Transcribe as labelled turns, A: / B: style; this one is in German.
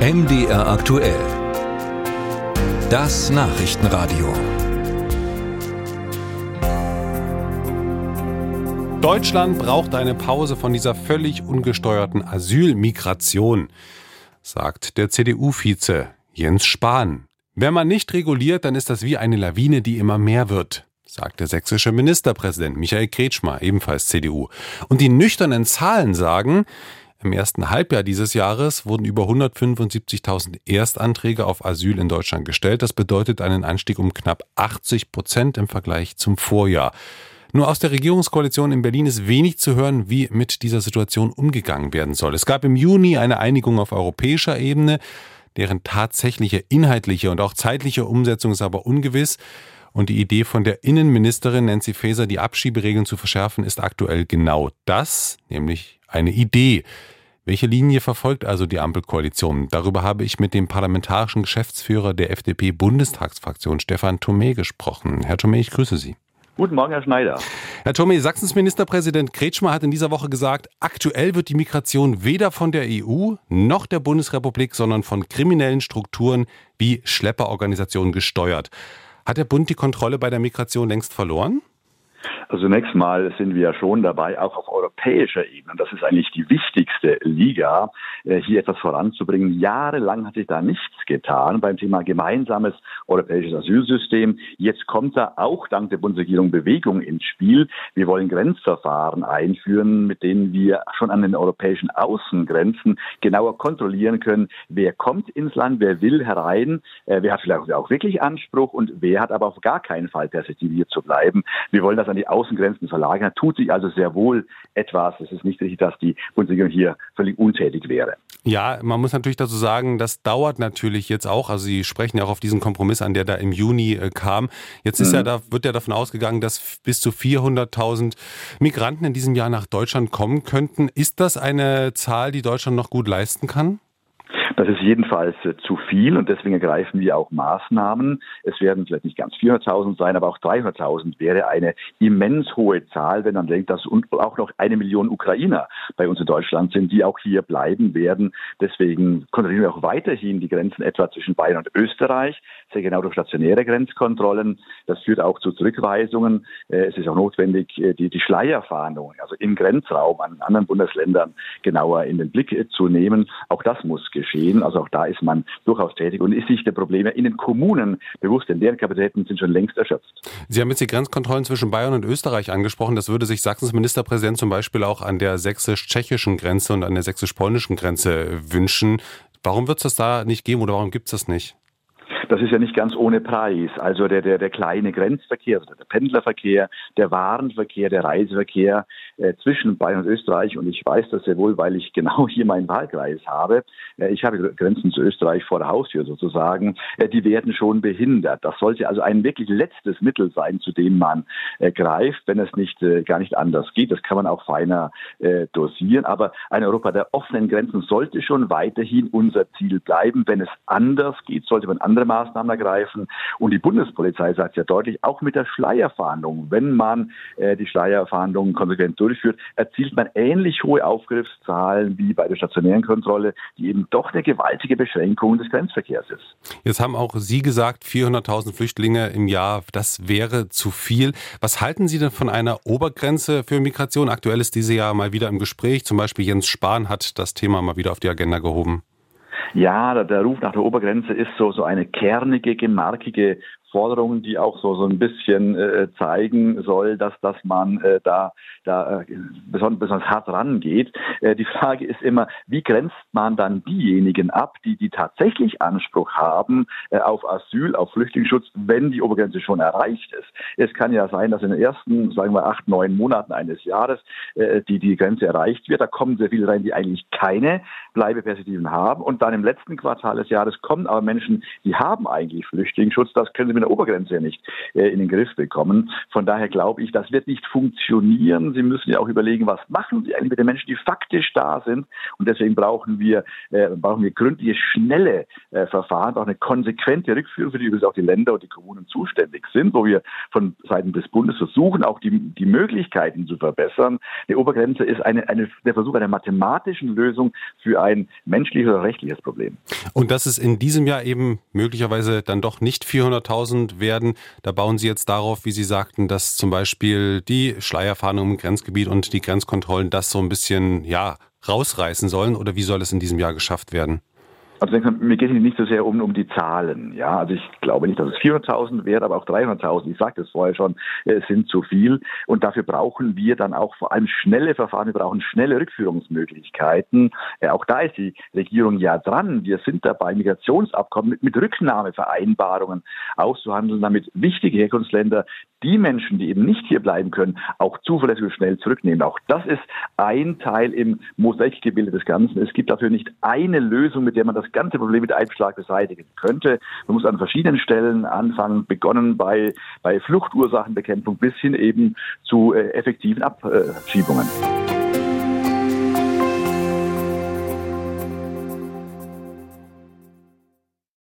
A: MDR aktuell. Das Nachrichtenradio.
B: Deutschland braucht eine Pause von dieser völlig ungesteuerten Asylmigration, sagt der CDU-Vize Jens Spahn. Wenn man nicht reguliert, dann ist das wie eine Lawine, die immer mehr wird, sagt der sächsische Ministerpräsident Michael Kretschmer, ebenfalls CDU. Und die nüchternen Zahlen sagen, im ersten Halbjahr dieses Jahres wurden über 175.000 Erstanträge auf Asyl in Deutschland gestellt. Das bedeutet einen Anstieg um knapp 80 Prozent im Vergleich zum Vorjahr. Nur aus der Regierungskoalition in Berlin ist wenig zu hören, wie mit dieser Situation umgegangen werden soll. Es gab im Juni eine Einigung auf europäischer Ebene, deren tatsächliche inhaltliche und auch zeitliche Umsetzung ist aber ungewiss. Und die Idee von der Innenministerin Nancy Faeser, die Abschieberegeln zu verschärfen, ist aktuell genau das, nämlich eine Idee. Welche Linie verfolgt also die Ampelkoalition? Darüber habe ich mit dem parlamentarischen Geschäftsführer der FDP-Bundestagsfraktion Stefan Thomé gesprochen. Herr Thomé, ich grüße Sie.
C: Guten Morgen, Herr Schneider.
B: Herr Thomé, Sachsens Ministerpräsident Kretschmer hat in dieser Woche gesagt, aktuell wird die Migration weder von der EU noch der Bundesrepublik, sondern von kriminellen Strukturen wie Schlepperorganisationen gesteuert. Hat der Bund die Kontrolle bei der Migration längst verloren?
C: Also zunächst mal sind wir ja schon dabei, auch auf europäischer Ebene, das ist eigentlich die wichtigste Liga, äh, hier etwas voranzubringen. Jahrelang hat sich da nichts getan beim Thema gemeinsames europäisches Asylsystem. Jetzt kommt da auch dank der Bundesregierung Bewegung ins Spiel. Wir wollen Grenzverfahren einführen, mit denen wir schon an den europäischen Außengrenzen genauer kontrollieren können, wer kommt ins Land, wer will herein, äh, wer hat vielleicht auch wirklich Anspruch und wer hat aber auf gar keinen Fall Perspektive hier zu bleiben. Wir wollen das an die Außengrenzen verlagern. Tut sich also sehr wohl etwas. Es ist nicht richtig, dass die Bundesregierung hier völlig untätig wäre.
B: Ja, man muss natürlich dazu sagen, das dauert natürlich jetzt auch. Also Sie sprechen ja auch auf diesen Kompromiss an, der da im Juni äh, kam. Jetzt ist mhm. ja da, wird ja davon ausgegangen, dass bis zu 400.000 Migranten in diesem Jahr nach Deutschland kommen könnten. Ist das eine Zahl, die Deutschland noch gut leisten kann?
C: Das ist jedenfalls äh, zu viel und deswegen ergreifen wir auch Maßnahmen. Es werden vielleicht nicht ganz 400.000 sein, aber auch 300.000 wäre eine immens hohe Zahl, wenn man denkt, dass auch noch eine Million Ukrainer bei uns in Deutschland sind, die auch hier bleiben werden. Deswegen kontrollieren wir auch weiterhin die Grenzen etwa zwischen Bayern und Österreich, sehr genau durch stationäre Grenzkontrollen. Das führt auch zu Zurückweisungen. Äh, es ist auch notwendig, äh, die, die Schleierfahndungen, also im Grenzraum an anderen Bundesländern genauer in den Blick zu nehmen. Auch das muss geschehen sehen. Also auch da ist man durchaus tätig und ist sich der Probleme in den Kommunen bewusst, denn deren Kapazitäten sind schon längst erschöpft.
B: Sie haben jetzt die Grenzkontrollen zwischen Bayern und Österreich angesprochen. Das würde sich Sachsens Ministerpräsident zum Beispiel auch an der sächsisch-tschechischen Grenze und an der sächsisch-polnischen Grenze wünschen. Warum wird es das da nicht geben oder warum gibt es das nicht?
C: Das ist ja nicht ganz ohne Preis. Also der, der, der kleine Grenzverkehr, also der Pendlerverkehr, der Warenverkehr, der Reiseverkehr äh, zwischen Bayern und Österreich. Und ich weiß das sehr wohl, weil ich genau hier meinen Wahlkreis habe. Äh, ich habe Grenzen zu Österreich vor der Haustür sozusagen. Äh, die werden schon behindert. Das sollte also ein wirklich letztes Mittel sein, zu dem man äh, greift, wenn es nicht äh, gar nicht anders geht. Das kann man auch feiner äh, dosieren. Aber ein Europa der offenen Grenzen sollte schon weiterhin unser Ziel bleiben. Wenn es anders geht, sollte man andere Maßnahmen Maßnahmen ergreifen. Und die Bundespolizei sagt ja deutlich, auch mit der Schleierfahndung, wenn man äh, die Schleierfahndung konsequent durchführt, erzielt man ähnlich hohe Aufgriffszahlen wie bei der stationären Kontrolle, die eben doch eine gewaltige Beschränkung des Grenzverkehrs ist.
B: Jetzt haben auch Sie gesagt, 400.000 Flüchtlinge im Jahr, das wäre zu viel. Was halten Sie denn von einer Obergrenze für Migration? Aktuell ist diese Jahr mal wieder im Gespräch. Zum Beispiel Jens Spahn hat das Thema mal wieder auf die Agenda gehoben.
C: Ja, der Ruf nach der Obergrenze ist so, so eine kernige, gemarkige Forderungen, die auch so, so ein bisschen äh, zeigen soll, dass, dass man äh, da, da äh, besonders, besonders hart rangeht. Äh, die Frage ist immer, wie grenzt man dann diejenigen ab, die, die tatsächlich Anspruch haben äh, auf Asyl, auf Flüchtlingsschutz, wenn die Obergrenze schon erreicht ist. Es kann ja sein, dass in den ersten, sagen wir, acht, neun Monaten eines Jahres äh, die, die Grenze erreicht wird. Da kommen sehr viele rein, die eigentlich keine Bleibeperspektiven haben. Und dann im letzten Quartal des Jahres kommen aber Menschen, die haben eigentlich Flüchtlingsschutz. Das können sie der Obergrenze ja nicht äh, in den Griff bekommen. Von daher glaube ich, das wird nicht funktionieren. Sie müssen ja auch überlegen, was machen Sie eigentlich mit den Menschen, die faktisch da sind. Und deswegen brauchen wir, äh, brauchen wir gründliche, schnelle äh, Verfahren, auch eine konsequente Rückführung, für die übrigens auch die Länder und die Kommunen zuständig sind, wo wir von Seiten des Bundes versuchen, auch die, die Möglichkeiten zu verbessern. Die Obergrenze ist eine, eine, der Versuch einer mathematischen Lösung für ein menschliches oder rechtliches Problem.
B: Und dass es in diesem Jahr eben möglicherweise dann doch nicht 400.000 werden, da bauen Sie jetzt darauf, wie Sie sagten, dass zum Beispiel die Schleierfahndung im Grenzgebiet und die Grenzkontrollen das so ein bisschen, ja, rausreißen sollen? Oder wie soll es in diesem Jahr geschafft werden?
C: Also mir geht es nicht so sehr um, um die Zahlen. Ja, also ich glaube nicht, dass es 400.000 wäre, aber auch 300.000. Ich sagte es vorher schon, äh, sind zu viel. Und dafür brauchen wir dann auch vor allem schnelle Verfahren. Wir brauchen schnelle Rückführungsmöglichkeiten. Äh, auch da ist die Regierung ja dran. Wir sind dabei, Migrationsabkommen mit, mit Rücknahmevereinbarungen auszuhandeln, damit wichtige Herkunftsländer die Menschen, die eben nicht hier bleiben können, auch zuverlässig und schnell zurücknehmen. Auch das ist ein Teil im Mosaikgebilde des Ganzen. Es gibt dafür nicht eine Lösung, mit der man das ganze Problem mit einem Schlag beseitigen könnte. Man muss an verschiedenen Stellen anfangen, begonnen bei, bei Fluchtursachenbekämpfung bis hin eben zu äh, effektiven Abschiebungen.